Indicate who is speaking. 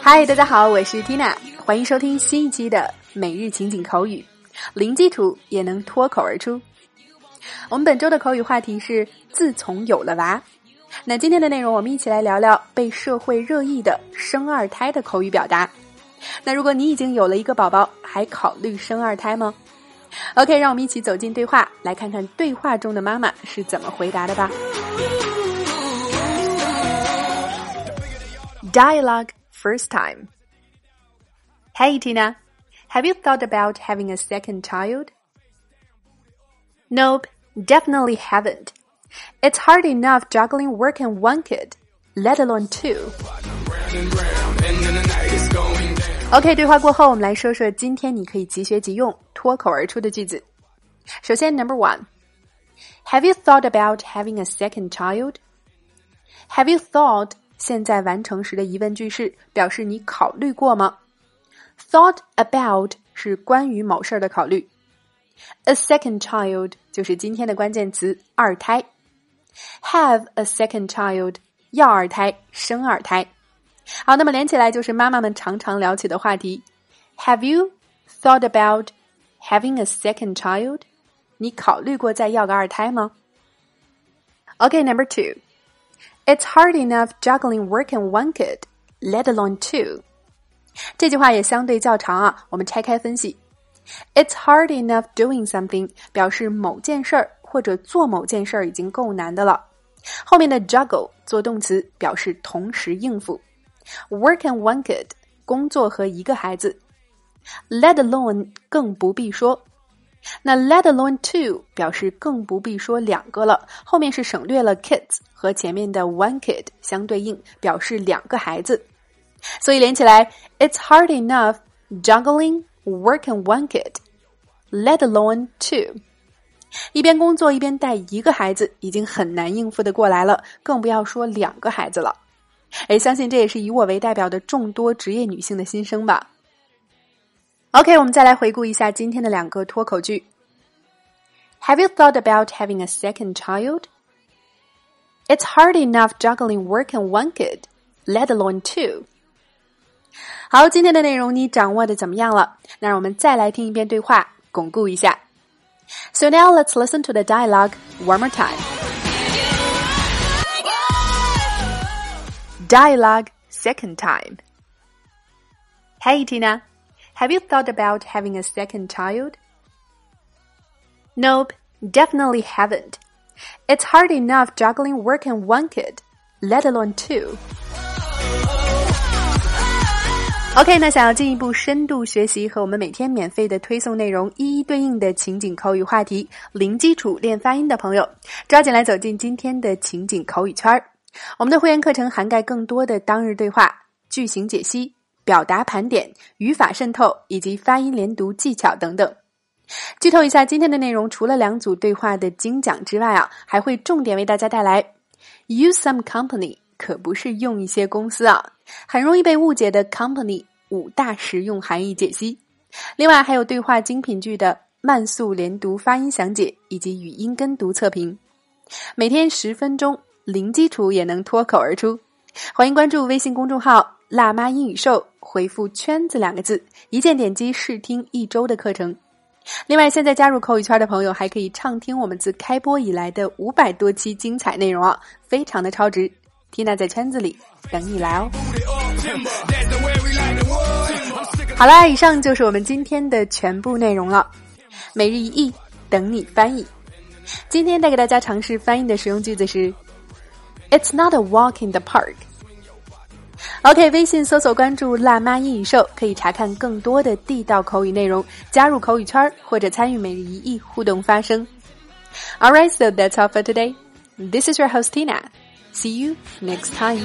Speaker 1: 嗨，大家好，我是 Tina，欢迎收听新一期的每日情景口语，零基础也能脱口而出。我们本周的口语话题是“自从有了娃”。那今天的内容，我们一起来聊聊被社会热议的生二胎的口语表达。那如果你已经有了一个宝宝，还考虑生二胎吗？OK，让我们一起走进对话，来看看对话中的妈妈是怎么回答的吧。Dialogue first time. Hey Tina, have you thought about having a second child? Nope, definitely haven't. It's hard enough juggling work and one kid, let alone two. OK，对话过后，我们来说说今天你可以即学即用、脱口而出的句子。首先，Number one，Have you thought about having a second child? Have you thought 现在完成时的疑问句式，表示你考虑过吗？Thought about 是关于某事儿的考虑。A second child 就是今天的关键词，二胎。Have a second child 要二胎，生二胎。好，那么连起来就是妈妈们常常聊起的话题。Have you thought about having a second child？你考虑过再要个二胎吗？OK，Number two。It's hard enough juggling work and one kid, let alone two。这句话也相对较长啊，我们拆开分析。It's hard enough doing something 表示某件事儿或者做某件事儿已经够难的了。后面的 juggle 做动词表示同时应付。Work and one kid 工作和一个孩子。Let alone 更不必说。那 let alone two 表示更不必说两个了，后面是省略了 kids 和前面的 one kid 相对应，表示两个孩子。所以连起来，It's hard enough juggling work and one kid, let alone two。一边工作一边带一个孩子，已经很难应付的过来了，更不要说两个孩子了。哎，相信这也是以我为代表的众多职业女性的心声吧。OK，我们再来回顾一下今天的两个脱口句。Have you thought about having a second child? It's hard enough juggling work and one kid, let alone two. 好，今天的内容你掌握的怎么样了？那让我们再来听一遍对话，巩固一下。So now let's listen to the dialogue one more time. Dialogue second time. Hey Tina. Have you thought about having a second child? Nope, definitely haven't. It's hard enough juggling work and one kid, let alone two. OK，那想要进一步深度学习和我们每天免费的推送内容一一对应的情景口语话题，零基础练发音的朋友，抓紧来走进今天的情景口语圈儿。我们的会员课程涵盖更多的当日对话、句型解析。 表达盘点、语法渗透以及发音连读技巧等等。剧透一下，今天的内容除了两组对话的精讲之外啊，还会重点为大家带来 use some company，可不是用一些公司啊，很容易被误解的 company 五大实用含义解析。另外还有对话精品句的慢速连读发音详解以及语音跟读测评。每天十分钟，零基础也能脱口而出。欢迎关注微信公众号。辣妈英语秀，回复“圈子”两个字，一键点击试听一周的课程。另外，现在加入口语圈的朋友还可以畅听我们自开播以来的五百多期精彩内容啊，非常的超值。Tina 在圈子里等你来哦。好啦，以上就是我们今天的全部内容了。每日一译，等你翻译。今天带给大家尝试翻译的实用句子是：It's not a walk in the park。OK，微信搜索关注“辣妈英语秀”，可以查看更多的地道口语内容，加入口语圈或者参与每日一亿互动发声。All right, so that's all for today. This is your host Tina. See you next time.